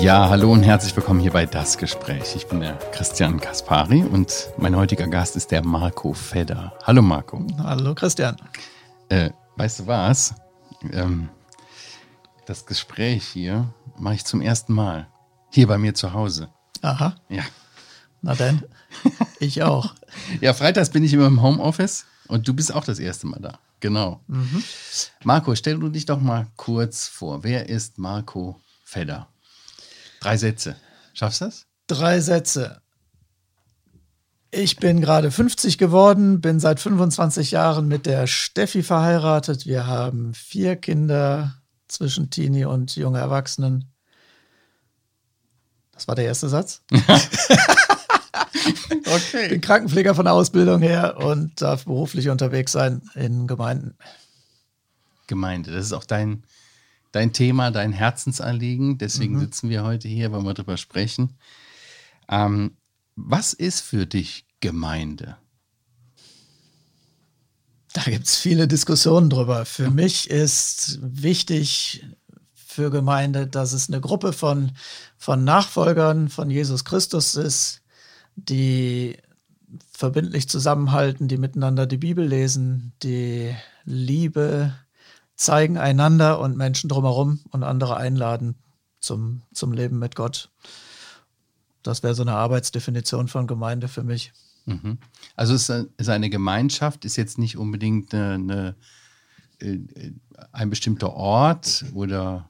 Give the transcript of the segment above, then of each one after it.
Ja, hallo und herzlich willkommen hier bei Das Gespräch. Ich bin der Christian Kaspari und mein heutiger Gast ist der Marco Fedder. Hallo Marco. Hallo Christian. Äh, weißt du was? Ähm, das Gespräch hier mache ich zum ersten Mal. Hier bei mir zu Hause. Aha. Ja. Na dann, ich auch. ja, freitags bin ich immer im Homeoffice und du bist auch das erste Mal da. Genau. Mhm. Marco, stell du dich doch mal kurz vor. Wer ist Marco Fedder? Drei Sätze. Schaffst du das? Drei Sätze. Ich bin gerade 50 geworden, bin seit 25 Jahren mit der Steffi verheiratet. Wir haben vier Kinder zwischen Teenie und junge Erwachsenen. Das war der erste Satz. okay. Bin Krankenpfleger von der Ausbildung her und darf beruflich unterwegs sein in Gemeinden. Gemeinde, das ist auch dein, dein Thema, dein Herzensanliegen. Deswegen mhm. sitzen wir heute hier, wollen wir darüber sprechen. Ähm, was ist für dich Gemeinde? Da gibt es viele Diskussionen drüber. Für mich ist wichtig für Gemeinde, dass es eine Gruppe von, von Nachfolgern von Jesus Christus ist, die verbindlich zusammenhalten, die miteinander die Bibel lesen, die Liebe zeigen einander und Menschen drumherum und andere einladen zum, zum Leben mit Gott. Das wäre so eine Arbeitsdefinition von Gemeinde für mich. Mhm. Also ist, ist eine Gemeinschaft, ist jetzt nicht unbedingt eine, eine, äh, ein bestimmter Ort oder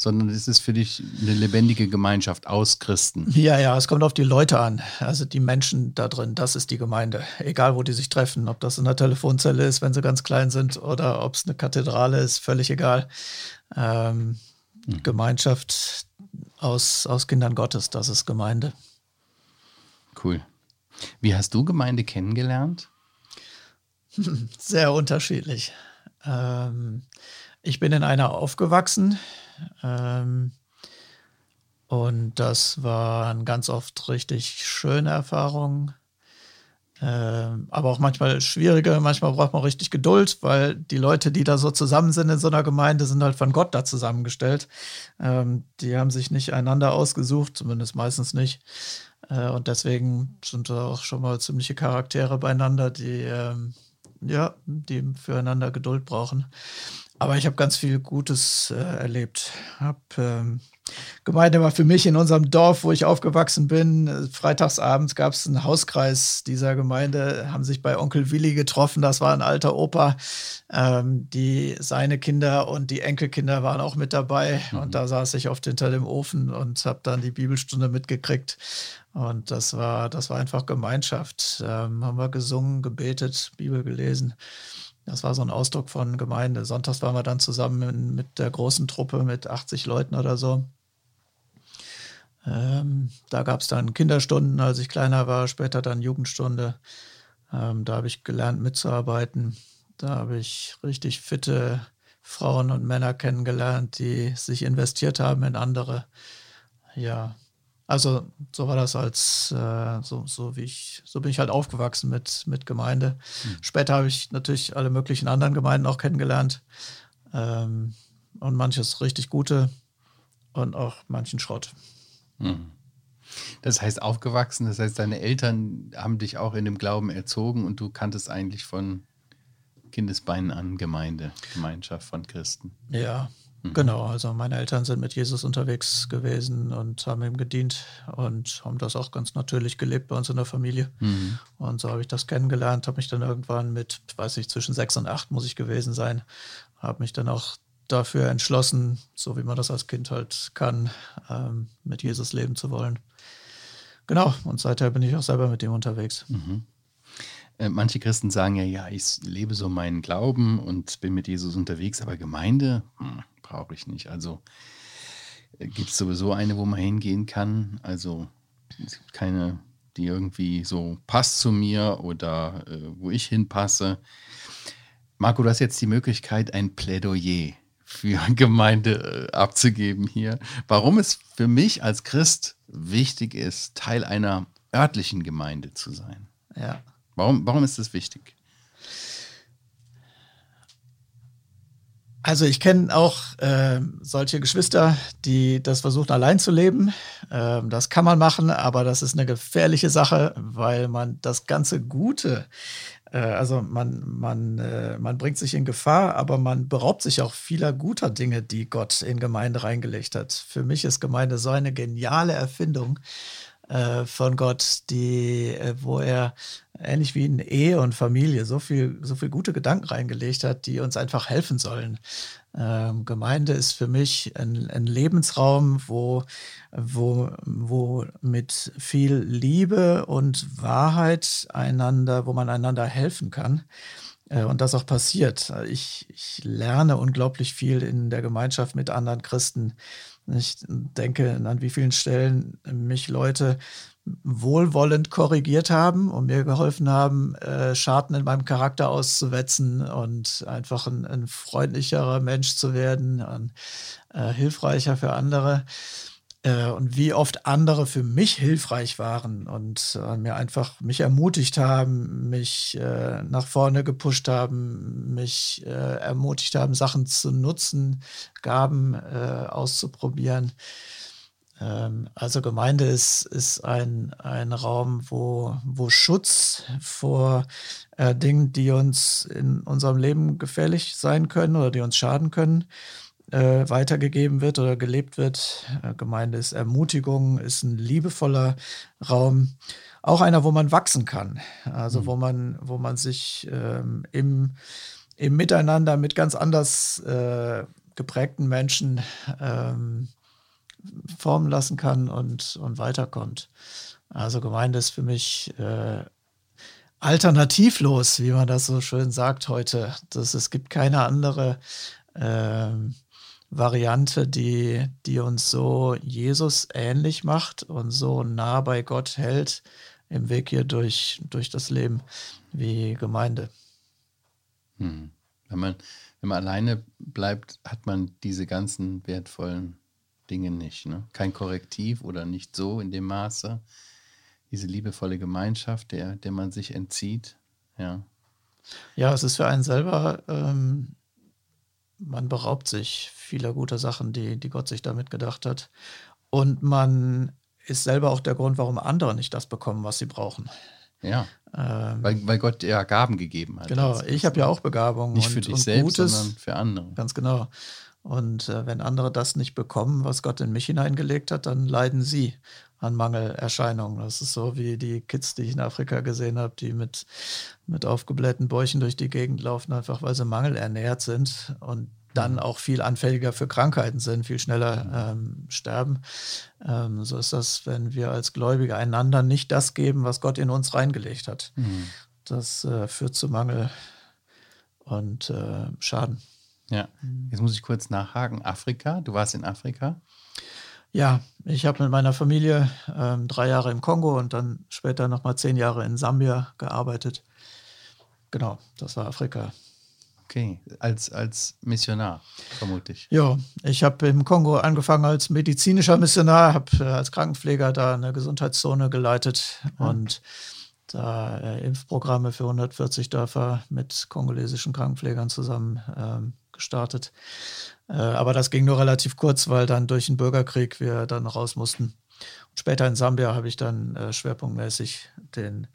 sondern es ist für dich eine lebendige Gemeinschaft aus Christen. Ja, ja, es kommt auf die Leute an. Also die Menschen da drin, das ist die Gemeinde. Egal, wo die sich treffen. Ob das in der Telefonzelle ist, wenn sie ganz klein sind, oder ob es eine Kathedrale ist, völlig egal. Ähm, mhm. Gemeinschaft aus, aus Kindern Gottes, das ist Gemeinde. Cool. Wie hast du Gemeinde kennengelernt? Sehr unterschiedlich. Ähm, ich bin in einer aufgewachsen, ähm, und das waren ganz oft richtig schöne Erfahrungen. Ähm, aber auch manchmal schwierige, manchmal braucht man richtig Geduld, weil die Leute, die da so zusammen sind in so einer Gemeinde, sind halt von Gott da zusammengestellt. Ähm, die haben sich nicht einander ausgesucht, zumindest meistens nicht. Äh, und deswegen sind da auch schon mal ziemliche Charaktere beieinander, die, ähm, ja, die füreinander Geduld brauchen. Aber ich habe ganz viel Gutes äh, erlebt. Hab, ähm, Gemeinde war für mich in unserem Dorf, wo ich aufgewachsen bin. Freitagsabends gab es einen Hauskreis dieser Gemeinde, haben sich bei Onkel Willi getroffen. Das war ein alter Opa. Ähm, die, seine Kinder und die Enkelkinder waren auch mit dabei. Mhm. Und da saß ich oft hinter dem Ofen und habe dann die Bibelstunde mitgekriegt. Und das war, das war einfach Gemeinschaft. Ähm, haben wir gesungen, gebetet, Bibel gelesen. Das war so ein Ausdruck von Gemeinde. Sonntags waren wir dann zusammen mit der großen Truppe mit 80 Leuten oder so. Ähm, da gab es dann Kinderstunden, als ich kleiner war, später dann Jugendstunde. Ähm, da habe ich gelernt mitzuarbeiten. Da habe ich richtig fitte Frauen und Männer kennengelernt, die sich investiert haben in andere. Ja, also so war das als äh, so, so wie ich, so bin ich halt aufgewachsen mit, mit Gemeinde. Mhm. Später habe ich natürlich alle möglichen anderen Gemeinden auch kennengelernt. Ähm, und manches richtig gute und auch manchen Schrott. Mhm. Das heißt, aufgewachsen, das heißt, deine Eltern haben dich auch in dem Glauben erzogen und du kanntest eigentlich von Kindesbeinen an Gemeinde, Gemeinschaft von Christen. Ja. Genau, also meine Eltern sind mit Jesus unterwegs gewesen und haben ihm gedient und haben das auch ganz natürlich gelebt bei uns in der Familie. Mhm. Und so habe ich das kennengelernt, habe mich dann irgendwann mit, weiß ich, zwischen sechs und acht muss ich gewesen sein, habe mich dann auch dafür entschlossen, so wie man das als Kind halt kann, ähm, mit Jesus leben zu wollen. Genau, und seither bin ich auch selber mit ihm unterwegs. Mhm. Äh, manche Christen sagen ja, ja, ich lebe so meinen Glauben und bin mit Jesus unterwegs, aber Gemeinde, hm, brauche ich nicht. Also äh, gibt es sowieso eine, wo man hingehen kann. Also es gibt keine, die irgendwie so passt zu mir oder äh, wo ich hinpasse. Marco, du hast jetzt die Möglichkeit, ein Plädoyer für Gemeinde äh, abzugeben hier. Warum es für mich als Christ wichtig ist, Teil einer örtlichen Gemeinde zu sein. Warum, warum ist das wichtig? Also ich kenne auch äh, solche Geschwister, die das versuchen allein zu leben. Ähm, das kann man machen, aber das ist eine gefährliche Sache, weil man das ganze Gute, äh, also man, man, äh, man bringt sich in Gefahr, aber man beraubt sich auch vieler guter Dinge, die Gott in Gemeinde reingelegt hat. Für mich ist Gemeinde so eine geniale Erfindung äh, von Gott, die, äh, wo er ähnlich wie in Ehe und Familie so viel, so viel gute Gedanken reingelegt hat, die uns einfach helfen sollen. Ähm, Gemeinde ist für mich ein, ein, Lebensraum, wo, wo, wo mit viel Liebe und Wahrheit einander, wo man einander helfen kann. Äh, und das auch passiert. Ich, ich lerne unglaublich viel in der Gemeinschaft mit anderen Christen. Ich denke, an wie vielen Stellen mich Leute wohlwollend korrigiert haben und mir geholfen haben, äh, Schaden in meinem Charakter auszuwetzen und einfach ein, ein freundlicherer Mensch zu werden, und, äh, hilfreicher für andere. Äh, und wie oft andere für mich hilfreich waren und äh, mir einfach mich ermutigt haben, mich äh, nach vorne gepusht haben, mich äh, ermutigt haben, Sachen zu nutzen, Gaben äh, auszuprobieren. Ähm, also Gemeinde ist, ist ein, ein Raum, wo, wo Schutz vor Dingen, die uns in unserem Leben gefährlich sein können oder die uns schaden können, äh, weitergegeben wird oder gelebt wird. Äh, Gemeinde ist Ermutigung, ist ein liebevoller Raum, auch einer, wo man wachsen kann. Also mhm. wo man, wo man sich ähm, im, im Miteinander mit ganz anders äh, geprägten Menschen ähm, formen lassen kann und, und weiterkommt. Also Gemeinde ist für mich äh, alternativlos, wie man das so schön sagt heute. Das, es gibt keine andere äh, Variante, die, die uns so Jesus ähnlich macht und so nah bei Gott hält im Weg hier durch, durch das Leben wie Gemeinde. Hm. Wenn, man, wenn man alleine bleibt, hat man diese ganzen wertvollen Dinge nicht. Ne? Kein Korrektiv oder nicht so in dem Maße. Diese liebevolle Gemeinschaft, der, der man sich entzieht. Ja. Ja, es ist für einen selber, ähm, man beraubt sich vieler guter Sachen, die, die Gott sich damit gedacht hat. Und man ist selber auch der Grund, warum andere nicht das bekommen, was sie brauchen. Ja. Ähm, weil, weil Gott ja Gaben gegeben hat. Genau, ich habe ja auch Begabungen. Nicht für dich selbst, Gutes, sondern für andere. Ganz genau. Und äh, wenn andere das nicht bekommen, was Gott in mich hineingelegt hat, dann leiden sie an Mangelerscheinungen. Das ist so wie die Kids, die ich in Afrika gesehen habe, die mit, mit aufgeblähten Bäuchen durch die Gegend laufen, einfach weil sie mangelernährt sind und dann mhm. auch viel anfälliger für Krankheiten sind, viel schneller ähm, sterben. Ähm, so ist das, wenn wir als Gläubige einander nicht das geben, was Gott in uns reingelegt hat. Mhm. Das äh, führt zu Mangel und äh, Schaden. Ja, mhm. jetzt muss ich kurz nachhaken. Afrika, du warst in Afrika? Ja, ich habe mit meiner Familie ähm, drei Jahre im Kongo und dann später nochmal zehn Jahre in Sambia gearbeitet. Genau, das war Afrika. Okay, als, als Missionar, vermute ich. Ja, ich habe im Kongo angefangen als medizinischer Missionar, habe äh, als Krankenpfleger da eine Gesundheitszone geleitet ah. und da äh, Impfprogramme für 140 Dörfer mit kongolesischen Krankenpflegern zusammen ähm, gestartet. Äh, aber das ging nur relativ kurz, weil dann durch den Bürgerkrieg wir dann raus mussten. Und später in Sambia habe ich dann äh, schwerpunktmäßig den,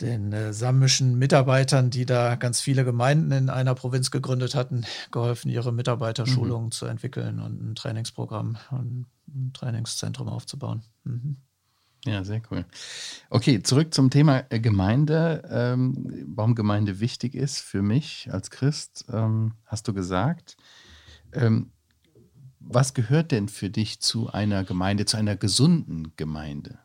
den äh, sambischen Mitarbeitern, die da ganz viele Gemeinden in einer Provinz gegründet hatten, geholfen, ihre Mitarbeiterschulungen mhm. zu entwickeln und ein Trainingsprogramm und ein Trainingszentrum aufzubauen. Mhm. Ja, sehr cool. Okay, zurück zum Thema äh, Gemeinde. Ähm, warum Gemeinde wichtig ist für mich als Christ, ähm, hast du gesagt. Ähm, was gehört denn für dich zu einer Gemeinde, zu einer gesunden Gemeinde?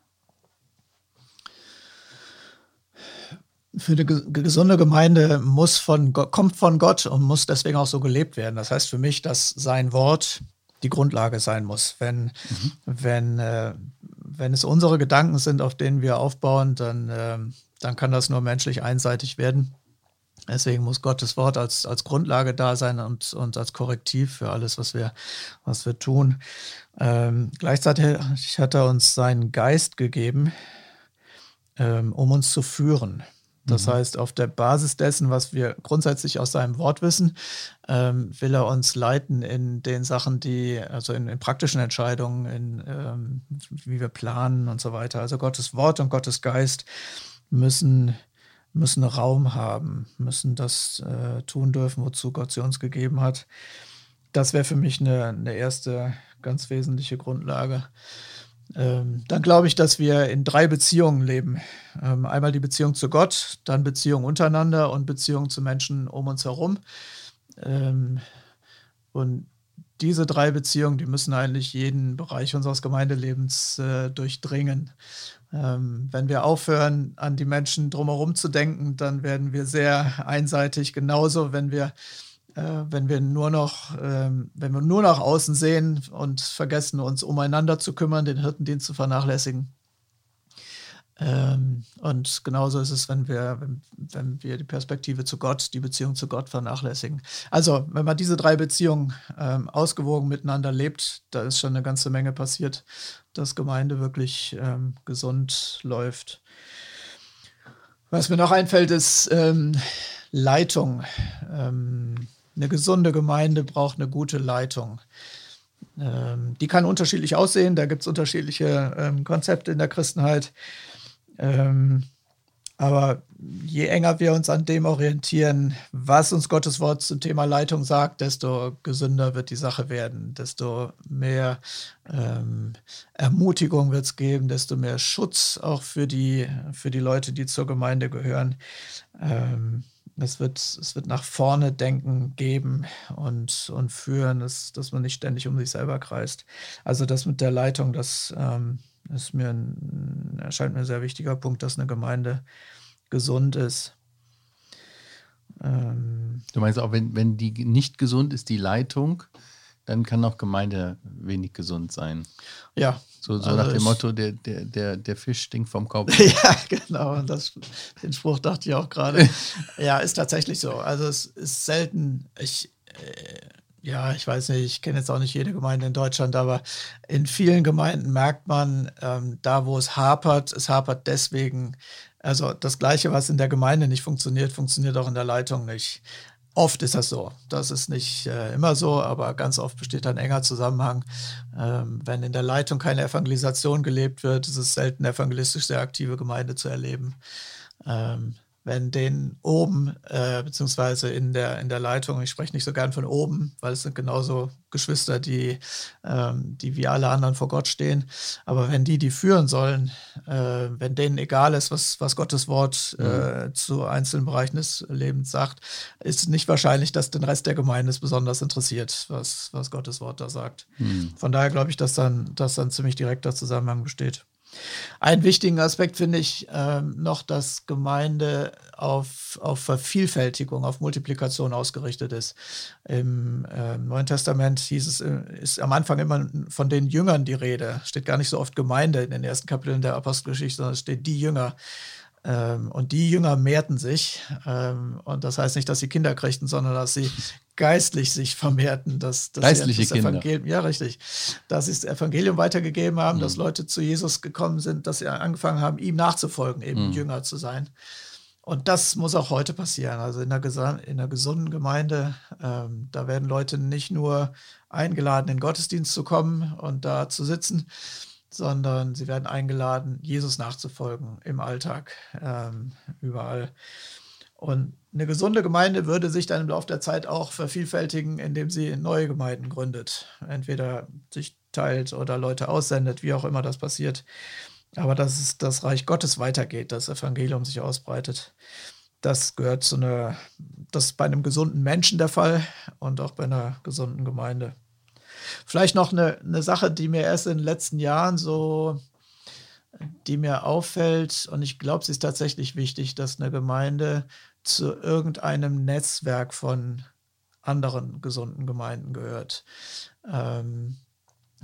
Für eine gesunde Gemeinde muss von, kommt von Gott und muss deswegen auch so gelebt werden. Das heißt für mich, dass sein Wort die Grundlage sein muss. Wenn, mhm. wenn äh, wenn es unsere Gedanken sind, auf denen wir aufbauen, dann, äh, dann kann das nur menschlich einseitig werden. Deswegen muss Gottes Wort als, als Grundlage da sein und, und als Korrektiv für alles, was wir, was wir tun. Ähm, gleichzeitig hat er uns seinen Geist gegeben, ähm, um uns zu führen. Das mhm. heißt, auf der Basis dessen, was wir grundsätzlich aus seinem Wort wissen, ähm, will er uns leiten in den Sachen, die, also in, in praktischen Entscheidungen, in ähm, wie wir planen und so weiter. Also Gottes Wort und Gottes Geist müssen, müssen Raum haben, müssen das äh, tun dürfen, wozu Gott sie uns gegeben hat. Das wäre für mich eine, eine erste ganz wesentliche Grundlage. Ähm, dann glaube ich, dass wir in drei Beziehungen leben. Ähm, einmal die Beziehung zu Gott, dann Beziehung untereinander und Beziehung zu Menschen um uns herum. Ähm, und diese drei Beziehungen, die müssen eigentlich jeden Bereich unseres Gemeindelebens äh, durchdringen. Ähm, wenn wir aufhören, an die Menschen drumherum zu denken, dann werden wir sehr einseitig. Genauso, wenn wir wenn wir nur noch, ähm, wenn wir nur nach außen sehen und vergessen, uns umeinander zu kümmern, den Hirtendienst zu vernachlässigen. Ähm, und genauso ist es, wenn wir, wenn, wir die Perspektive zu Gott, die Beziehung zu Gott vernachlässigen. Also, wenn man diese drei Beziehungen ähm, ausgewogen miteinander lebt, da ist schon eine ganze Menge passiert, dass Gemeinde wirklich gesund läuft. Was mir noch einfällt, ist Leitung. Eine gesunde Gemeinde braucht eine gute Leitung. Ähm, die kann unterschiedlich aussehen, da gibt es unterschiedliche ähm, Konzepte in der Christenheit. Ähm, aber je enger wir uns an dem orientieren, was uns Gottes Wort zum Thema Leitung sagt, desto gesünder wird die Sache werden, desto mehr ähm, Ermutigung wird es geben, desto mehr Schutz auch für die, für die Leute, die zur Gemeinde gehören. Ähm, es wird, es wird nach vorne denken geben und, und führen, dass, dass man nicht ständig um sich selber kreist. Also das mit der Leitung, das ähm, ist mir ein, erscheint mir ein sehr wichtiger Punkt, dass eine Gemeinde gesund ist. Ähm, du meinst auch, wenn, wenn die nicht gesund ist, die Leitung, dann kann auch Gemeinde wenig gesund sein. Ja. So, so also nach dem Motto, der, der, der, der Fisch stinkt vom Kopf. ja, genau. Das, den Spruch dachte ich auch gerade. ja, ist tatsächlich so. Also es ist selten, ich, äh, ja, ich weiß nicht, ich kenne jetzt auch nicht jede Gemeinde in Deutschland, aber in vielen Gemeinden merkt man, ähm, da wo es hapert, es hapert deswegen, also das Gleiche, was in der Gemeinde nicht funktioniert, funktioniert auch in der Leitung nicht. Oft ist das so. Das ist nicht äh, immer so, aber ganz oft besteht ein enger Zusammenhang. Ähm, wenn in der Leitung keine Evangelisation gelebt wird, ist es selten evangelistisch sehr aktive Gemeinde zu erleben. Ähm, wenn den oben, äh, beziehungsweise in der, in der Leitung, ich spreche nicht so gern von oben, weil es sind genauso Geschwister, die, ähm, die wie alle anderen vor Gott stehen. Aber wenn die, die führen sollen, äh, wenn denen egal ist, was, was Gottes Wort äh, mhm. zu einzelnen Bereichen des Lebens sagt, ist es nicht wahrscheinlich, dass den Rest der Gemeinde es besonders interessiert, was, was Gottes Wort da sagt. Mhm. Von daher glaube ich, dass dann, dass dann ziemlich direkter Zusammenhang besteht. Einen wichtigen Aspekt finde ich ähm, noch, dass Gemeinde auf, auf Vervielfältigung, auf Multiplikation ausgerichtet ist. Im äh, Neuen Testament hieß es, äh, ist am Anfang immer von den Jüngern die Rede. Steht gar nicht so oft Gemeinde in den ersten Kapiteln der Apostelgeschichte, sondern es steht die Jünger. Ähm, und die Jünger mehrten sich. Ähm, und das heißt nicht, dass sie Kinder kriegten, sondern dass sie geistlich sich vermehrten. Dass, dass Geistliche das Kinder. Evangelium, ja, richtig. Dass sie das Evangelium weitergegeben haben, mhm. dass Leute zu Jesus gekommen sind, dass sie angefangen haben, ihm nachzufolgen, eben mhm. Jünger zu sein. Und das muss auch heute passieren. Also in einer, in einer gesunden Gemeinde, ähm, da werden Leute nicht nur eingeladen, in den Gottesdienst zu kommen und da zu sitzen, sondern sie werden eingeladen, Jesus nachzufolgen im Alltag, ähm, überall. Und eine gesunde Gemeinde würde sich dann im Laufe der Zeit auch vervielfältigen, indem sie neue Gemeinden gründet. Entweder sich teilt oder Leute aussendet, wie auch immer das passiert. Aber dass das Reich Gottes weitergeht, das Evangelium sich ausbreitet, das gehört zu einer, das ist bei einem gesunden Menschen der Fall und auch bei einer gesunden Gemeinde. Vielleicht noch eine, eine Sache, die mir erst in den letzten Jahren so, die mir auffällt, und ich glaube, sie ist tatsächlich wichtig, dass eine Gemeinde zu irgendeinem Netzwerk von anderen gesunden Gemeinden gehört. Ähm,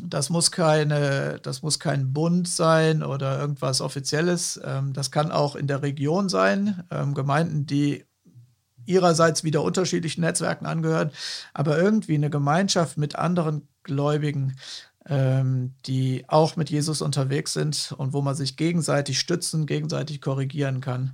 das muss keine, das muss kein Bund sein oder irgendwas Offizielles. Ähm, das kann auch in der Region sein. Ähm, Gemeinden, die ihrerseits wieder unterschiedlichen Netzwerken angehören, aber irgendwie eine Gemeinschaft mit anderen Gläubigen, ähm, die auch mit Jesus unterwegs sind und wo man sich gegenseitig stützen, gegenseitig korrigieren kann.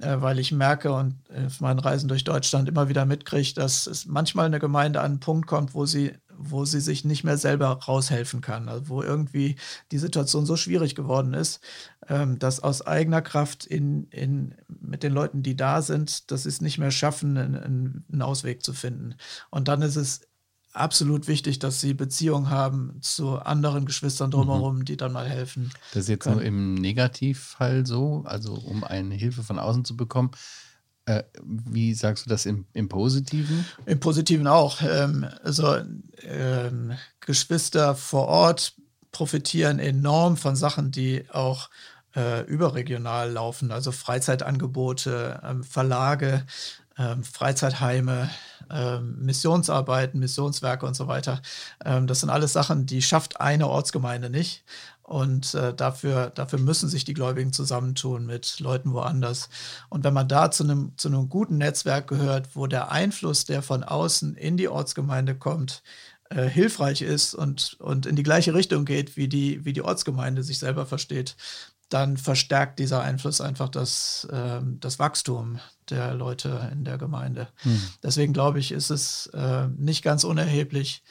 äh, weil ich merke und auf meinen Reisen durch Deutschland immer wieder mitkriege, dass es manchmal eine Gemeinde an einen Punkt kommt, wo sie, wo sie sich nicht mehr selber raushelfen kann, also wo irgendwie die Situation so schwierig geworden ist, ähm, dass aus eigener Kraft in, in, mit den Leuten, die da sind, dass sie es nicht mehr schaffen, einen, einen Ausweg zu finden. Und dann ist es absolut wichtig, dass sie Beziehungen haben zu anderen Geschwistern mhm. drumherum, mhm. die dann mal helfen. Das ist jetzt können. nur im Negativfall so, also um eine Hilfe von außen zu bekommen. Äh, wie sagst du das im, im Positiven? Im Positiven auch. Ähm, also ähm, Geschwister vor Ort profitieren enorm von Sachen, die auch äh, überregional laufen, also Freizeitangebote, ähm, Verlage, ähm, Freizeitheime, ähm, Missionsarbeiten, Missionswerke und so weiter. Ähm, das sind alles Sachen, die schafft eine Ortsgemeinde nicht. Und äh, dafür, dafür müssen sich die Gläubigen zusammentun mit Leuten woanders. Und wenn man da zu einem, zu einem guten Netzwerk gehört, wo der Einfluss, der von außen in die Ortsgemeinde kommt, äh, hilfreich ist und, und in die gleiche Richtung geht, wie die, wie die Ortsgemeinde sich selber versteht, dann verstärkt dieser Einfluss einfach das, äh, das Wachstum der Leute in der Gemeinde. Hm. Deswegen glaube ich, ist es äh, nicht ganz unerheblich,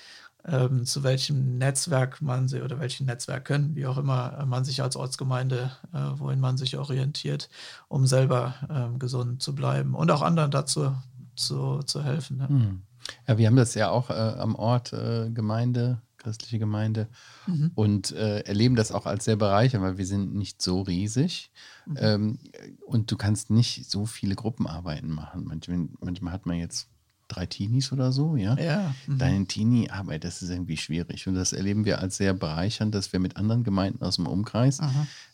ähm, zu welchem Netzwerk man sie oder welchen Netzwerken, wie auch immer man sich als Ortsgemeinde, äh, wohin man sich orientiert, um selber ähm, gesund zu bleiben und auch anderen dazu zu, zu helfen. Ne? Hm. Ja, wir haben das ja auch äh, am Ort äh, Gemeinde christliche Gemeinde mhm. und äh, erleben das auch als sehr bereichernd, weil wir sind nicht so riesig mhm. ähm, und du kannst nicht so viele Gruppenarbeiten machen. Manchmal, manchmal hat man jetzt drei Teenies oder so, ja. ja. Mhm. Deine Teenie-Arbeit, das ist irgendwie schwierig und das erleben wir als sehr bereichernd, dass wir mit anderen Gemeinden aus dem Umkreis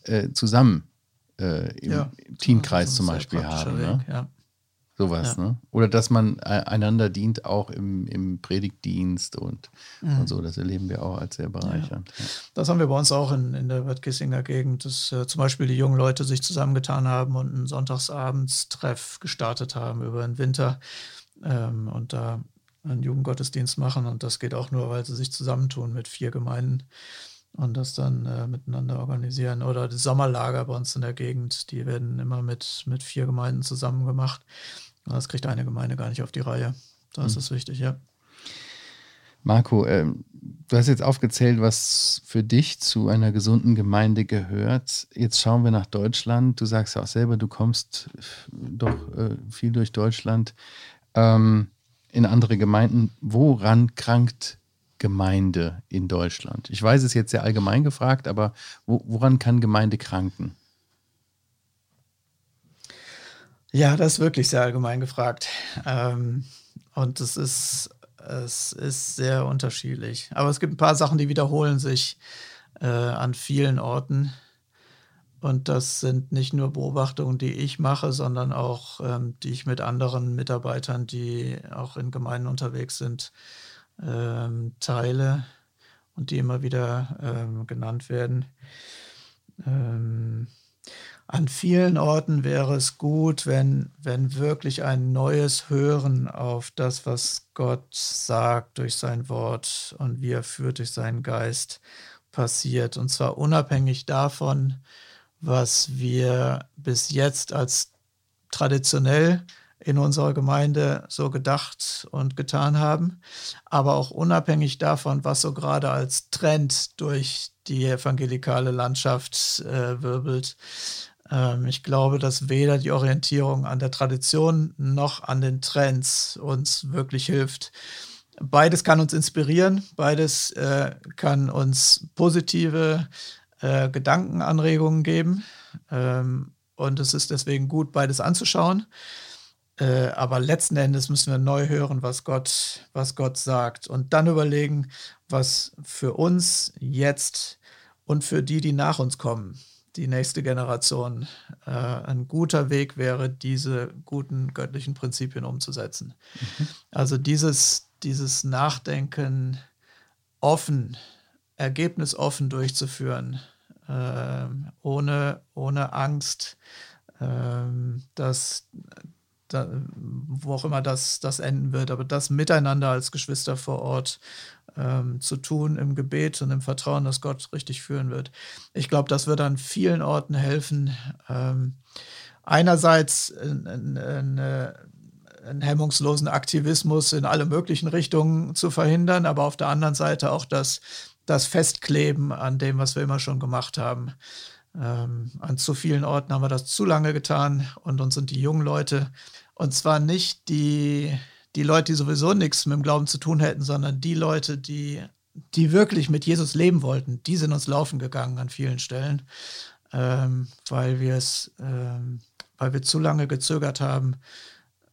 äh, zusammen äh, im ja. Teamkreis zum Beispiel haben. Ne? Ja. Sowas, ja. ne? Oder dass man äh, einander dient, auch im, im Predigtdienst und, mhm. und so. Das erleben wir auch als sehr bereichernd. Ja. Das haben wir bei uns auch in, in der Bad Kissinger Gegend, dass äh, zum Beispiel die jungen Leute sich zusammengetan haben und einen Sonntagsabendstreff gestartet haben über den Winter ähm, und da einen Jugendgottesdienst machen. Und das geht auch nur, weil sie sich zusammentun mit vier Gemeinden und das dann äh, miteinander organisieren. Oder die Sommerlager bei uns in der Gegend, die werden immer mit, mit vier Gemeinden zusammen gemacht. Das kriegt eine Gemeinde gar nicht auf die Reihe. Da ist es mhm. wichtig, ja. Marco, äh, du hast jetzt aufgezählt, was für dich zu einer gesunden Gemeinde gehört. Jetzt schauen wir nach Deutschland. Du sagst ja auch selber, du kommst doch äh, viel durch Deutschland ähm, in andere Gemeinden. Woran krankt Gemeinde in Deutschland? Ich weiß es jetzt sehr allgemein gefragt, aber wo, woran kann Gemeinde kranken? Ja, das ist wirklich sehr allgemein gefragt. Ähm, und es ist, es ist sehr unterschiedlich. Aber es gibt ein paar Sachen, die wiederholen sich äh, an vielen Orten. Und das sind nicht nur Beobachtungen, die ich mache, sondern auch, ähm, die ich mit anderen Mitarbeitern, die auch in Gemeinden unterwegs sind, ähm, teile und die immer wieder ähm, genannt werden. Ähm, an vielen Orten wäre es gut, wenn, wenn wirklich ein neues Hören auf das, was Gott sagt durch sein Wort und wie er führt durch seinen Geist passiert. Und zwar unabhängig davon, was wir bis jetzt als traditionell in unserer Gemeinde so gedacht und getan haben, aber auch unabhängig davon, was so gerade als Trend durch die evangelikale Landschaft äh, wirbelt. Ähm, ich glaube, dass weder die Orientierung an der Tradition noch an den Trends uns wirklich hilft. Beides kann uns inspirieren, beides äh, kann uns positive äh, Gedankenanregungen geben. Ähm, und es ist deswegen gut, beides anzuschauen. Äh, aber letzten Endes müssen wir neu hören, was Gott, was Gott sagt. Und dann überlegen, was für uns jetzt und für die, die nach uns kommen, die nächste Generation äh, ein guter Weg wäre, diese guten göttlichen Prinzipien umzusetzen. Mhm. Also dieses, dieses Nachdenken offen, ergebnisoffen durchzuführen, äh, ohne, ohne Angst, äh, dass da, wo auch immer das, das enden wird, aber das miteinander als Geschwister vor Ort ähm, zu tun im Gebet und im Vertrauen, dass Gott richtig führen wird. Ich glaube, das wird an vielen Orten helfen, ähm, einerseits einen hemmungslosen Aktivismus in alle möglichen Richtungen zu verhindern, aber auf der anderen Seite auch das, das Festkleben an dem, was wir immer schon gemacht haben. Ähm, an zu vielen Orten haben wir das zu lange getan und uns sind die jungen Leute, und zwar nicht die, die Leute, die sowieso nichts mit dem Glauben zu tun hätten, sondern die Leute, die, die wirklich mit Jesus leben wollten, die sind uns laufen gegangen an vielen Stellen, ähm, weil wir es, ähm, weil wir zu lange gezögert haben,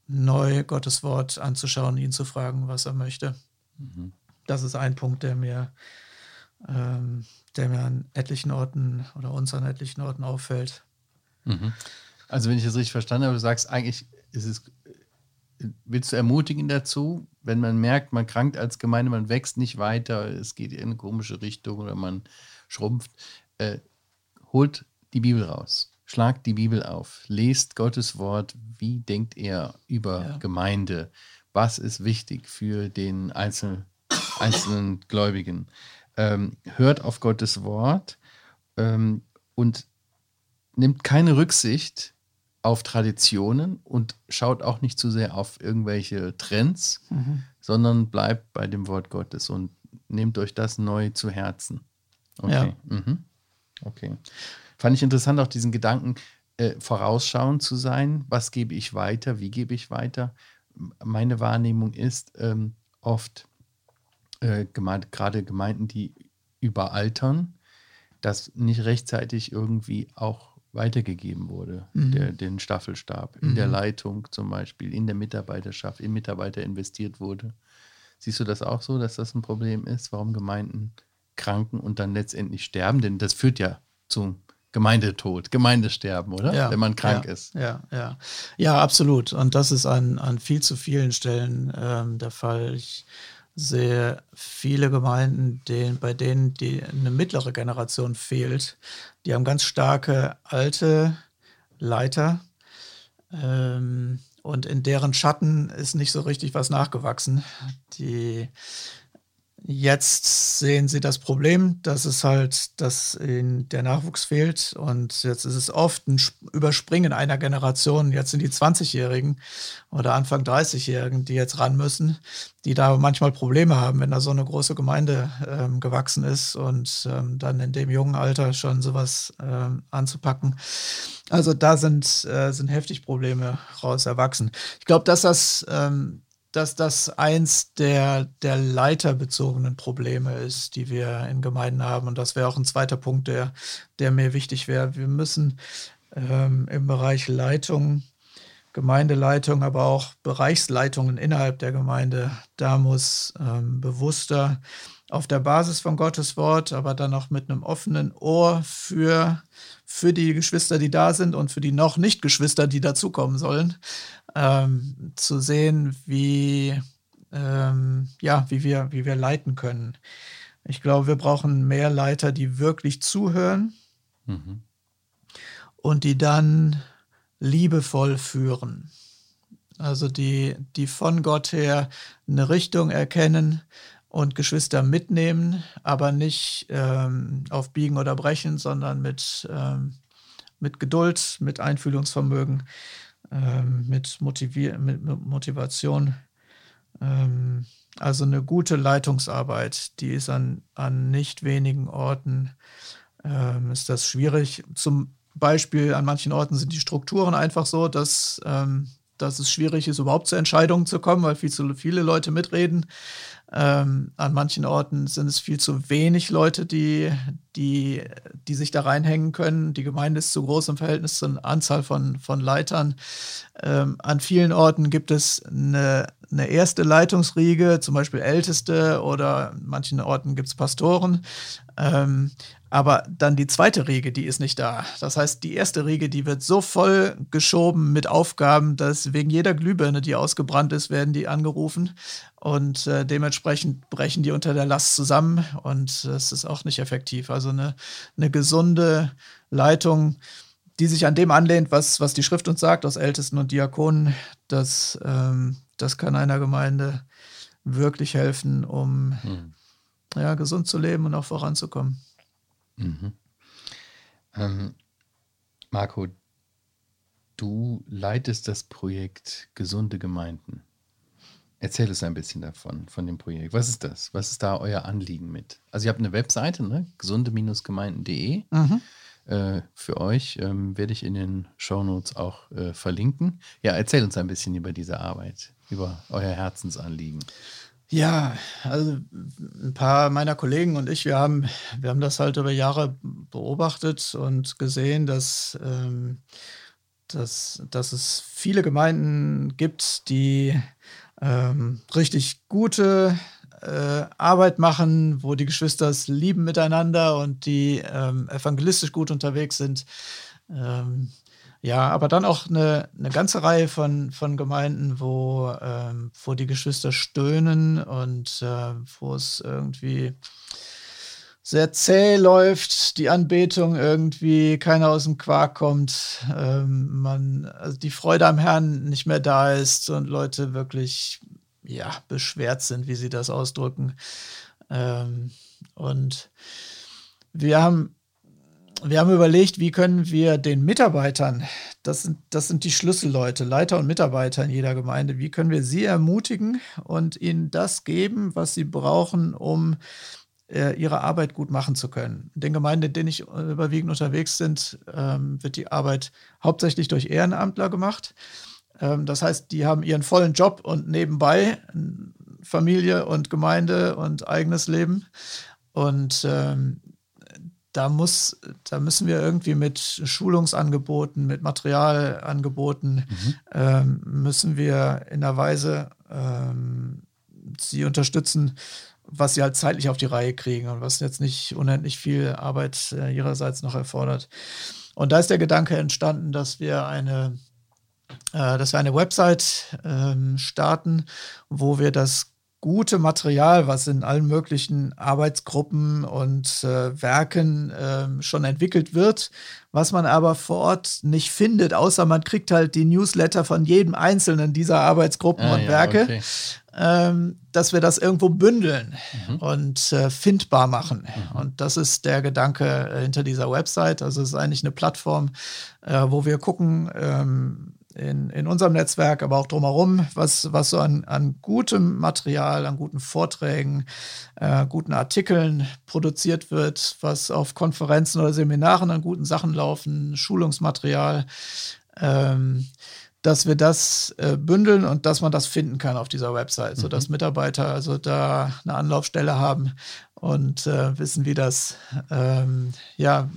neu Gottes Wort anzuschauen, ihn zu fragen, was er möchte. Mhm. Das ist ein Punkt, der mir, ähm, der mir an etlichen Orten oder uns an etlichen Orten auffällt. Mhm. Also wenn ich das richtig verstanden habe, du sagst eigentlich, ist es, willst du ermutigen dazu, wenn man merkt, man krankt als Gemeinde, man wächst nicht weiter, es geht in eine komische Richtung oder man schrumpft, äh, holt die Bibel raus. Schlagt die Bibel auf, lest Gottes Wort, wie denkt er über ja. Gemeinde, was ist wichtig für den einzelnen, einzelnen Gläubigen. Ähm, hört auf Gottes Wort ähm, und nimmt keine Rücksicht auf Traditionen und schaut auch nicht zu sehr auf irgendwelche Trends, mhm. sondern bleibt bei dem Wort Gottes und nehmt euch das neu zu Herzen. Okay. Ja. Mhm. Okay. Fand ich interessant, auch diesen Gedanken, äh, vorausschauend zu sein. Was gebe ich weiter? Wie gebe ich weiter? Meine Wahrnehmung ist ähm, oft, äh, gemeint, gerade Gemeinden, die überaltern, dass nicht rechtzeitig irgendwie auch weitergegeben wurde, mhm. der, den Staffelstab, in mhm. der Leitung zum Beispiel, in der Mitarbeiterschaft, in Mitarbeiter investiert wurde. Siehst du das auch so, dass das ein Problem ist, warum Gemeinden kranken und dann letztendlich sterben? Denn das führt ja zum Gemeindetod, Gemeindesterben, oder? Ja, Wenn man krank ja, ist. Ja, ja. Ja, absolut. Und das ist an, an viel zu vielen Stellen ähm, der Fall. Ich sehe viele Gemeinden, denen, bei denen die, eine mittlere Generation fehlt. Die haben ganz starke alte Leiter ähm, und in deren Schatten ist nicht so richtig was nachgewachsen. Die Jetzt sehen sie das Problem, dass es halt, dass ihnen der Nachwuchs fehlt. Und jetzt ist es oft ein Überspringen einer Generation. Jetzt sind die 20-Jährigen oder Anfang 30-Jährigen, die jetzt ran müssen, die da manchmal Probleme haben, wenn da so eine große Gemeinde ähm, gewachsen ist und ähm, dann in dem jungen Alter schon sowas ähm, anzupacken. Also da sind, äh, sind heftig Probleme raus erwachsen. Ich glaube, dass das ähm, dass das eins der, der leiterbezogenen Probleme ist, die wir in Gemeinden haben. Und das wäre auch ein zweiter Punkt, der, der mir wichtig wäre. Wir müssen ähm, im Bereich Leitung, Gemeindeleitung, aber auch Bereichsleitungen innerhalb der Gemeinde, da muss ähm, bewusster auf der Basis von Gottes Wort, aber dann auch mit einem offenen Ohr für, für die Geschwister, die da sind und für die noch nicht Geschwister, die dazukommen sollen, ähm, zu sehen, wie, ähm, ja, wie, wir, wie wir leiten können. Ich glaube, wir brauchen mehr Leiter, die wirklich zuhören mhm. und die dann liebevoll führen. Also die, die von Gott her eine Richtung erkennen und Geschwister mitnehmen, aber nicht ähm, auf Biegen oder Brechen, sondern mit, ähm, mit Geduld, mit Einfühlungsvermögen ähm, mit, Motivier mit, Motivation. Ähm, also eine gute Leitungsarbeit, die ist an, an nicht wenigen Orten, ähm, ist das schwierig. Zum Beispiel an manchen Orten sind die Strukturen einfach so, dass, ähm, dass es schwierig ist, überhaupt zu Entscheidungen zu kommen, weil viel zu viele Leute mitreden. Ähm, an manchen Orten sind es viel zu wenig Leute, die, die, die sich da reinhängen können. Die Gemeinde ist zu groß im Verhältnis zur Anzahl von, von Leitern. Ähm, an vielen Orten gibt es eine, eine erste Leitungsriege, zum Beispiel Älteste, oder an manchen Orten gibt es Pastoren. Ähm, aber dann die zweite Riege, die ist nicht da. Das heißt, die erste Riege, die wird so voll geschoben mit Aufgaben, dass wegen jeder Glühbirne, die ausgebrannt ist, werden die angerufen. Und äh, dementsprechend brechen die unter der Last zusammen. Und es ist auch nicht effektiv. Also eine, eine gesunde Leitung, die sich an dem anlehnt, was, was die Schrift uns sagt, aus Ältesten und Diakonen, das, ähm, das kann einer Gemeinde wirklich helfen, um hm. ja, gesund zu leben und auch voranzukommen. Mhm. Ähm, Marco, du leitest das Projekt Gesunde Gemeinden. Erzähl uns ein bisschen davon, von dem Projekt. Was ist das? Was ist da euer Anliegen mit? Also ihr habt eine Webseite, ne? gesunde-gemeinden.de. Mhm. Äh, für euch ähm, werde ich in den Shownotes auch äh, verlinken. Ja, erzähl uns ein bisschen über diese Arbeit, über euer Herzensanliegen. Ja, also ein paar meiner Kollegen und ich, wir haben, wir haben das halt über Jahre beobachtet und gesehen, dass, ähm, dass, dass es viele Gemeinden gibt, die ähm, richtig gute äh, Arbeit machen, wo die Geschwister es lieben miteinander und die ähm, evangelistisch gut unterwegs sind. Ähm, ja, aber dann auch eine, eine ganze Reihe von, von Gemeinden, wo, ähm, wo die Geschwister stöhnen und äh, wo es irgendwie sehr zäh läuft, die Anbetung irgendwie keiner aus dem Quark kommt, ähm, man, also die Freude am Herrn nicht mehr da ist und Leute wirklich ja, beschwert sind, wie sie das ausdrücken. Ähm, und wir haben wir haben überlegt, wie können wir den Mitarbeitern, das sind, das sind die Schlüsselleute, Leiter und Mitarbeiter in jeder Gemeinde, wie können wir sie ermutigen und ihnen das geben, was sie brauchen, um äh, ihre Arbeit gut machen zu können. In den Gemeinden, in denen ich überwiegend unterwegs bin, ähm, wird die Arbeit hauptsächlich durch Ehrenamtler gemacht. Ähm, das heißt, die haben ihren vollen Job und nebenbei Familie und Gemeinde und eigenes Leben. Und ähm, da muss, da müssen wir irgendwie mit Schulungsangeboten, mit Materialangeboten, mhm. ähm, müssen wir in der Weise ähm, sie unterstützen, was sie halt zeitlich auf die Reihe kriegen und was jetzt nicht unendlich viel Arbeit äh, ihrerseits noch erfordert. Und da ist der Gedanke entstanden, dass wir eine, äh, dass wir eine Website ähm, starten, wo wir das gute Material, was in allen möglichen Arbeitsgruppen und äh, Werken äh, schon entwickelt wird, was man aber vor Ort nicht findet, außer man kriegt halt die Newsletter von jedem einzelnen dieser Arbeitsgruppen ah, und ja, Werke, okay. ähm, dass wir das irgendwo bündeln mhm. und äh, findbar machen. Mhm. Und das ist der Gedanke äh, hinter dieser Website. Also es ist eigentlich eine Plattform, äh, wo wir gucken, ähm, in, in unserem Netzwerk, aber auch drumherum, was, was so an, an gutem Material, an guten Vorträgen, äh, guten Artikeln produziert wird, was auf Konferenzen oder Seminaren an guten Sachen laufen, Schulungsmaterial. Ähm, dass wir das äh, bündeln und dass man das finden kann auf dieser Website, mhm. sodass Mitarbeiter also da eine Anlaufstelle haben und äh, wissen, wie das, ähm, ja,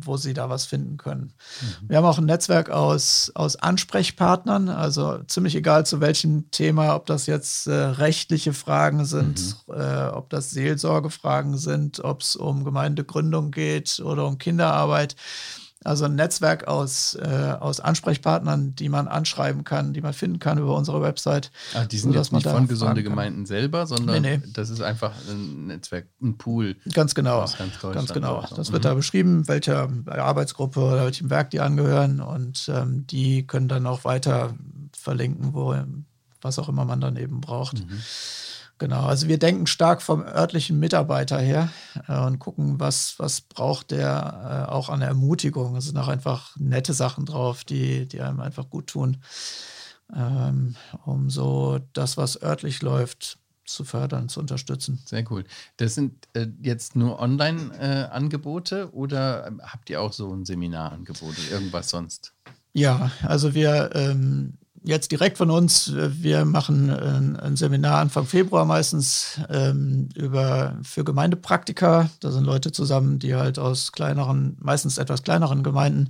wo sie da was finden können. Mhm. Wir haben auch ein Netzwerk aus, aus Ansprechpartnern, also ziemlich egal zu welchem Thema, ob das jetzt äh, rechtliche Fragen sind, mhm. äh, ob das Seelsorgefragen sind, ob es um Gemeindegründung geht oder um Kinderarbeit also ein Netzwerk aus, äh, aus Ansprechpartnern, die man anschreiben kann, die man finden kann über unsere Website. Ach, die sind jetzt nicht von gesunde Gemeinden selber, sondern nee, nee. das ist einfach ein Netzwerk, ein Pool. Ganz genau. Ganz, ganz, genau. Das wird mhm. da beschrieben, welcher Arbeitsgruppe oder welchem Werk die angehören und ähm, die können dann auch weiter verlinken, wo was auch immer man dann eben braucht. Mhm. Genau, also wir denken stark vom örtlichen Mitarbeiter her äh, und gucken, was, was braucht der äh, auch an Ermutigung. Es sind auch einfach nette Sachen drauf, die, die einem einfach gut tun, ähm, um so das, was örtlich läuft, zu fördern, zu unterstützen. Sehr cool. Das sind äh, jetzt nur Online-Angebote äh, oder ähm, habt ihr auch so ein Seminarangebot oder irgendwas sonst? Ja, also wir ähm, jetzt direkt von uns. Wir machen ein, Seminar Anfang Februar meistens ähm, über, für Gemeindepraktiker. Da sind Leute zusammen, die halt aus kleineren, meistens etwas kleineren Gemeinden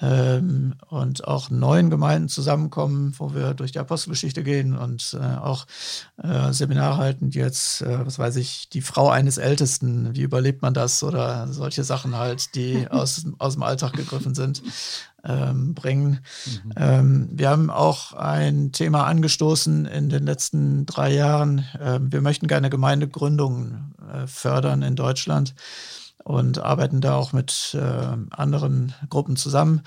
ähm, und auch neuen Gemeinden zusammenkommen, wo wir durch die Apostelgeschichte gehen und äh, auch äh, Seminare halten, die jetzt, äh, was weiß ich, die Frau eines Ältesten, wie überlebt man das oder solche Sachen halt, die aus, aus dem Alltag gegriffen sind ähm, bringen. Mhm. Ähm, wir haben auch ein Thema angestoßen in den letzten drei Jahren. Ähm, wir möchten gerne Gemeindegründungen äh, fördern in Deutschland. Und arbeiten da auch mit äh, anderen Gruppen zusammen.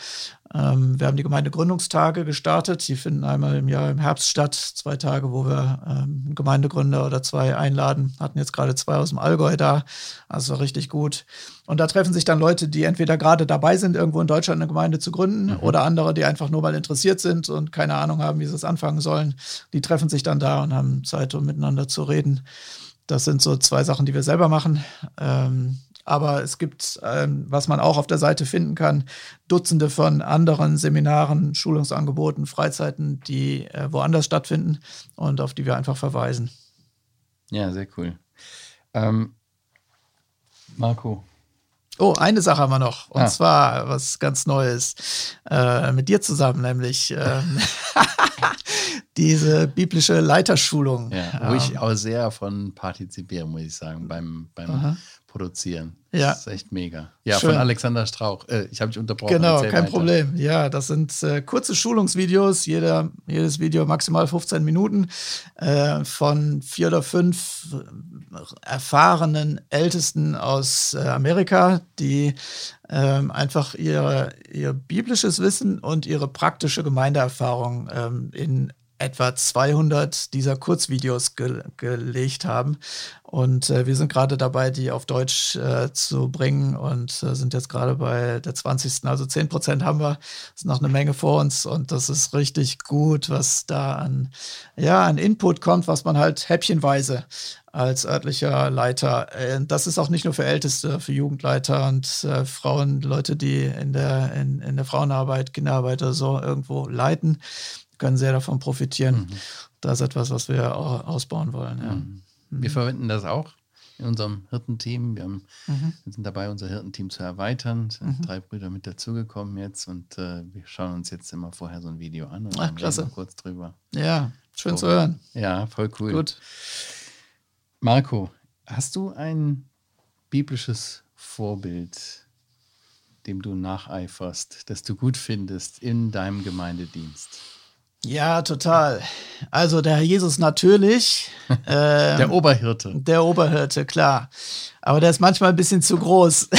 Ähm, wir haben die Gemeindegründungstage gestartet. Die finden einmal im Jahr im Herbst statt. Zwei Tage, wo wir ähm, Gemeindegründer oder zwei einladen. Hatten jetzt gerade zwei aus dem Allgäu da. Also richtig gut. Und da treffen sich dann Leute, die entweder gerade dabei sind, irgendwo in Deutschland eine Gemeinde zu gründen mhm. oder andere, die einfach nur mal interessiert sind und keine Ahnung haben, wie sie es anfangen sollen. Die treffen sich dann da und haben Zeit, um miteinander zu reden. Das sind so zwei Sachen, die wir selber machen. Ähm, aber es gibt, ähm, was man auch auf der Seite finden kann, Dutzende von anderen Seminaren, Schulungsangeboten, Freizeiten, die äh, woanders stattfinden und auf die wir einfach verweisen. Ja, sehr cool. Ähm, Marco. Oh, eine Sache haben wir noch. Und ah. zwar was ganz Neues. Äh, mit dir zusammen, nämlich ähm, diese biblische Leiterschulung. Ja, wo ich ähm. auch sehr von partizipiere, muss ich sagen, beim, beim produzieren. Ja. Das ist echt mega. Ja, Schön. von Alexander Strauch. Äh, ich habe dich unterbrochen. Genau, Erzähl kein weiter. Problem. Ja, das sind äh, kurze Schulungsvideos, jeder, jedes Video maximal 15 Minuten äh, von vier oder fünf erfahrenen Ältesten aus äh, Amerika, die ähm, einfach ihre, ihr biblisches Wissen und ihre praktische Gemeindeerfahrung ähm, in etwa 200 dieser Kurzvideos ge gelegt haben. Und äh, wir sind gerade dabei, die auf Deutsch äh, zu bringen und äh, sind jetzt gerade bei der 20. Also 10 Prozent haben wir. Ist noch eine Menge vor uns und das ist richtig gut, was da an, ja, an Input kommt, was man halt häppchenweise als örtlicher Leiter. Äh, das ist auch nicht nur für Älteste, für Jugendleiter und äh, Frauen, Leute, die in der, in, in der Frauenarbeit, Kinderarbeit oder so irgendwo leiten können sehr davon profitieren. Mhm. Das ist etwas, was wir ausbauen wollen. Ja. Mhm. Wir verwenden das auch in unserem Hirtenteam. Wir, haben, mhm. wir sind dabei, unser Hirtenteam zu erweitern. Es sind mhm. drei Brüder mit dazugekommen jetzt und äh, wir schauen uns jetzt immer vorher so ein Video an und Ach, klasse. kurz drüber. Ja, schön so. zu hören. Ja, voll cool. Gut. Marco, hast du ein biblisches Vorbild, dem du nacheiferst, das du gut findest in deinem Gemeindedienst? Ja, total. Also der Herr Jesus natürlich. Ähm, der Oberhirte. Der Oberhirte, klar. Aber der ist manchmal ein bisschen zu groß.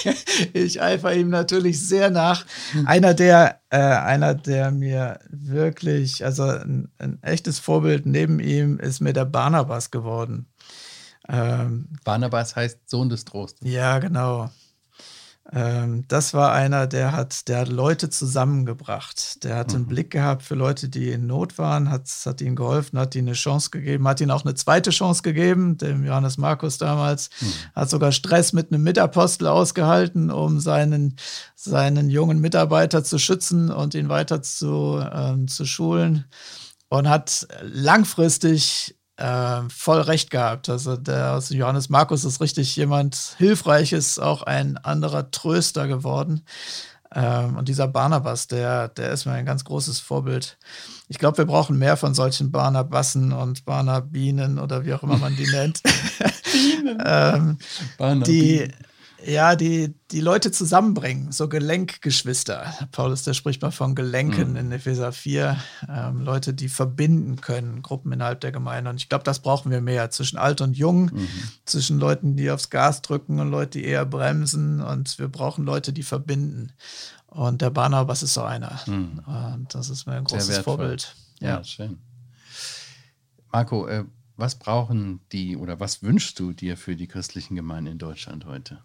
ich, ich eifer ihm natürlich sehr nach. Einer, der, äh, einer, der mir wirklich, also ein, ein, echtes Vorbild neben ihm ist mir der Barnabas geworden. Ähm, Barnabas heißt Sohn des Trostes. Ja, genau. Ähm, das war einer, der hat, der hat Leute zusammengebracht. Der hat mhm. einen Blick gehabt für Leute, die in Not waren, hat, hat ihnen geholfen, hat ihnen eine Chance gegeben, hat ihnen auch eine zweite Chance gegeben, dem Johannes Markus damals, mhm. hat sogar Stress mit einem Mitapostel ausgehalten, um seinen, seinen jungen Mitarbeiter zu schützen und ihn weiter zu, ähm, zu schulen und hat langfristig äh, voll recht gehabt. Also der aus Johannes Markus ist richtig jemand Hilfreiches, auch ein anderer Tröster geworden. Ähm, und dieser Barnabas, der, der ist mir ein ganz großes Vorbild. Ich glaube, wir brauchen mehr von solchen Barnabassen und Barnabinen oder wie auch immer man die nennt. Ähm, die, ja, die, die Leute zusammenbringen, so Gelenkgeschwister. Paulus, der spricht mal von Gelenken mhm. in Epheser 4. Ähm, Leute, die verbinden können, Gruppen innerhalb der Gemeinde. Und ich glaube, das brauchen wir mehr zwischen alt und jung, mhm. zwischen Leuten, die aufs Gas drücken und Leute, die eher bremsen. Und wir brauchen Leute, die verbinden. Und der Barnabas ist so einer. Mhm. Und das ist mir ein großes Vorbild. Ja. ja, schön. Marco, äh, was brauchen die oder was wünschst du dir für die christlichen Gemeinden in Deutschland heute?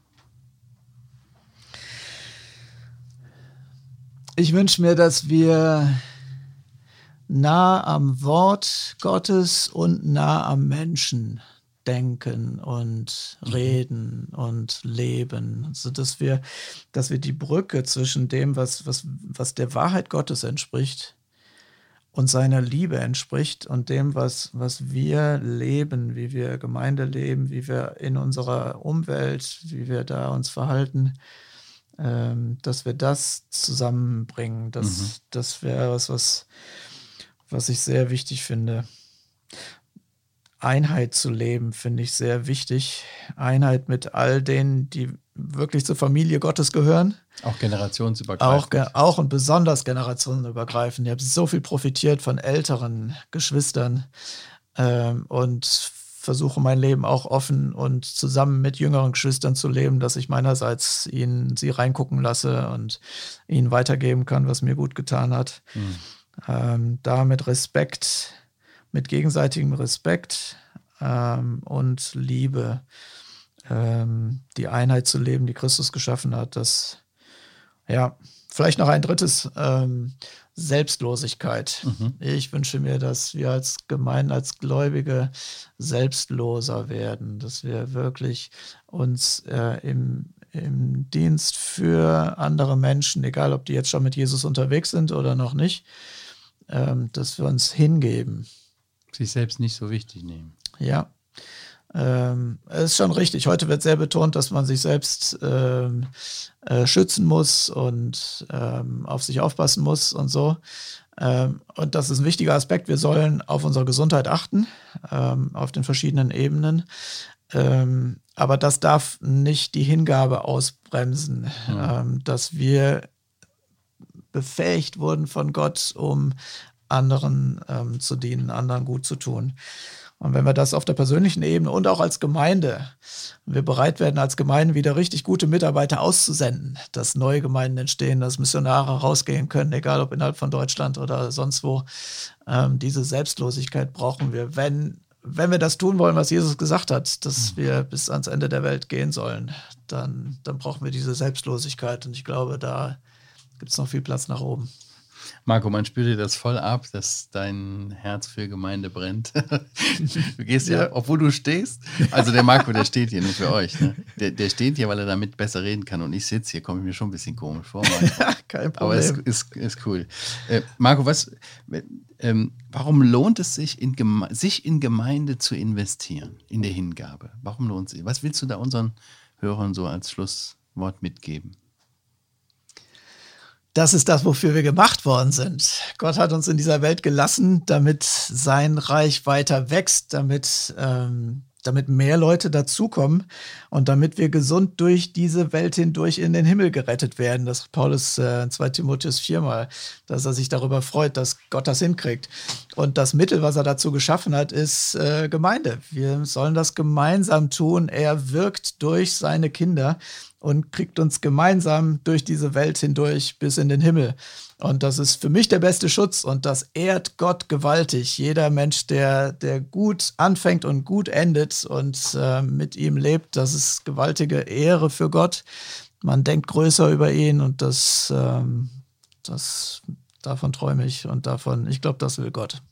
Ich wünsche mir, dass wir nah am Wort Gottes und nah am Menschen denken und reden und leben, so also, dass wir, dass wir die Brücke zwischen dem, was, was, was der Wahrheit Gottes entspricht und seiner Liebe entspricht und dem, was, was wir leben, wie wir Gemeinde leben, wie wir in unserer Umwelt, wie wir da uns verhalten, ähm, dass wir das zusammenbringen. Das, mhm. das wäre was, was, was ich sehr wichtig finde. Einheit zu leben, finde ich sehr wichtig. Einheit mit all denen, die wirklich zur Familie Gottes gehören. Auch generationsübergreifend. Auch, auch und besonders generationenübergreifend. Ich habe so viel profitiert von älteren Geschwistern ähm, und versuche mein Leben auch offen und zusammen mit jüngeren Geschwistern zu leben, dass ich meinerseits ihnen sie reingucken lasse und ihnen weitergeben kann, was mir gut getan hat. Mhm. Ähm, da mit Respekt, mit gegenseitigem Respekt ähm, und Liebe ähm, die Einheit zu leben, die Christus geschaffen hat. Das, ja, vielleicht noch ein drittes, ähm, Selbstlosigkeit. Mhm. Ich wünsche mir, dass wir als Gemeinde, als Gläubige selbstloser werden, dass wir wirklich uns äh, im, im Dienst für andere Menschen, egal ob die jetzt schon mit Jesus unterwegs sind oder noch nicht, ähm, dass wir uns hingeben. Sich selbst nicht so wichtig nehmen. Ja. Ähm, es ist schon richtig. Heute wird sehr betont, dass man sich selbst ähm, äh, schützen muss und ähm, auf sich aufpassen muss und so. Ähm, und das ist ein wichtiger Aspekt. Wir sollen auf unsere Gesundheit achten, ähm, auf den verschiedenen Ebenen. Ähm, aber das darf nicht die Hingabe ausbremsen, ja. dass wir befähigt wurden von Gott, um anderen zu dienen, anderen gut zu tun. Und wenn wir das auf der persönlichen Ebene und auch als Gemeinde, wir bereit werden, als Gemeinde wieder richtig gute Mitarbeiter auszusenden, dass neue Gemeinden entstehen, dass Missionare rausgehen können, egal ob innerhalb von Deutschland oder sonst wo, ähm, diese Selbstlosigkeit brauchen wir, wenn, wenn wir das tun wollen, was Jesus gesagt hat, dass mhm. wir bis ans Ende der Welt gehen sollen, dann, dann brauchen wir diese Selbstlosigkeit. Und ich glaube, da gibt es noch viel Platz nach oben. Marco, man spürt dir das voll ab, dass dein Herz für Gemeinde brennt. du gehst ja, ja, obwohl du stehst. Also der Marco, der steht hier nur für euch. Ne? Der, der steht hier, weil er damit besser reden kann. Und ich sitze hier, komme ich mir schon ein bisschen komisch vor. Kein Problem. Aber es ist, ist cool. Äh, Marco, was, ähm, warum lohnt es sich in, sich in Gemeinde zu investieren, in der Hingabe? Warum lohnt es sich? Was willst du da unseren Hörern so als Schlusswort mitgeben? Das ist das, wofür wir gemacht worden sind. Gott hat uns in dieser Welt gelassen, damit sein Reich weiter wächst, damit, ähm, damit mehr Leute dazukommen und damit wir gesund durch diese Welt hindurch in den Himmel gerettet werden. Das Paulus äh, 2 Timotheus viermal, dass er sich darüber freut, dass Gott das hinkriegt. Und das Mittel, was er dazu geschaffen hat, ist äh, Gemeinde. Wir sollen das gemeinsam tun. Er wirkt durch seine Kinder und kriegt uns gemeinsam durch diese Welt hindurch bis in den Himmel. Und das ist für mich der beste Schutz und das ehrt Gott gewaltig. Jeder Mensch, der, der gut anfängt und gut endet und äh, mit ihm lebt, das ist gewaltige Ehre für Gott. Man denkt größer über ihn und das, ähm, das davon träume ich und davon, ich glaube, das will Gott.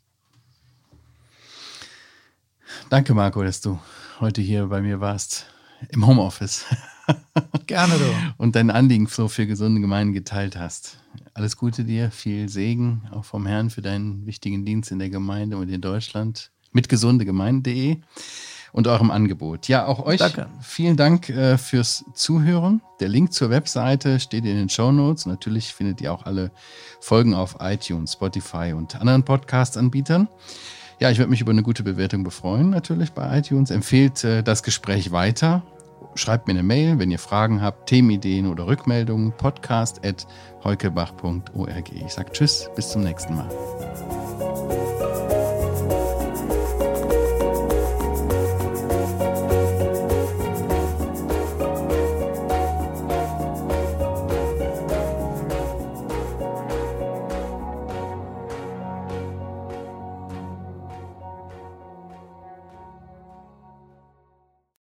Danke, Marco, dass du heute hier bei mir warst im Homeoffice. Gerne du. Und dein Anliegen so für gesunde Gemeinden geteilt hast. Alles Gute dir, viel Segen auch vom Herrn für deinen wichtigen Dienst in der Gemeinde und in Deutschland mit gesundegemeinde.de und eurem Angebot. Ja, auch euch Danke. vielen Dank äh, fürs Zuhören. Der Link zur Webseite steht in den Show Notes. Natürlich findet ihr auch alle Folgen auf iTunes, Spotify und anderen Podcast-Anbietern. Ja, ich würde mich über eine gute Bewertung befreuen, natürlich bei iTunes. Empfehlt äh, das Gespräch weiter schreibt mir eine Mail, wenn ihr Fragen habt, Themenideen oder Rückmeldungen. Podcast at heukebach.org. Ich sage Tschüss, bis zum nächsten Mal.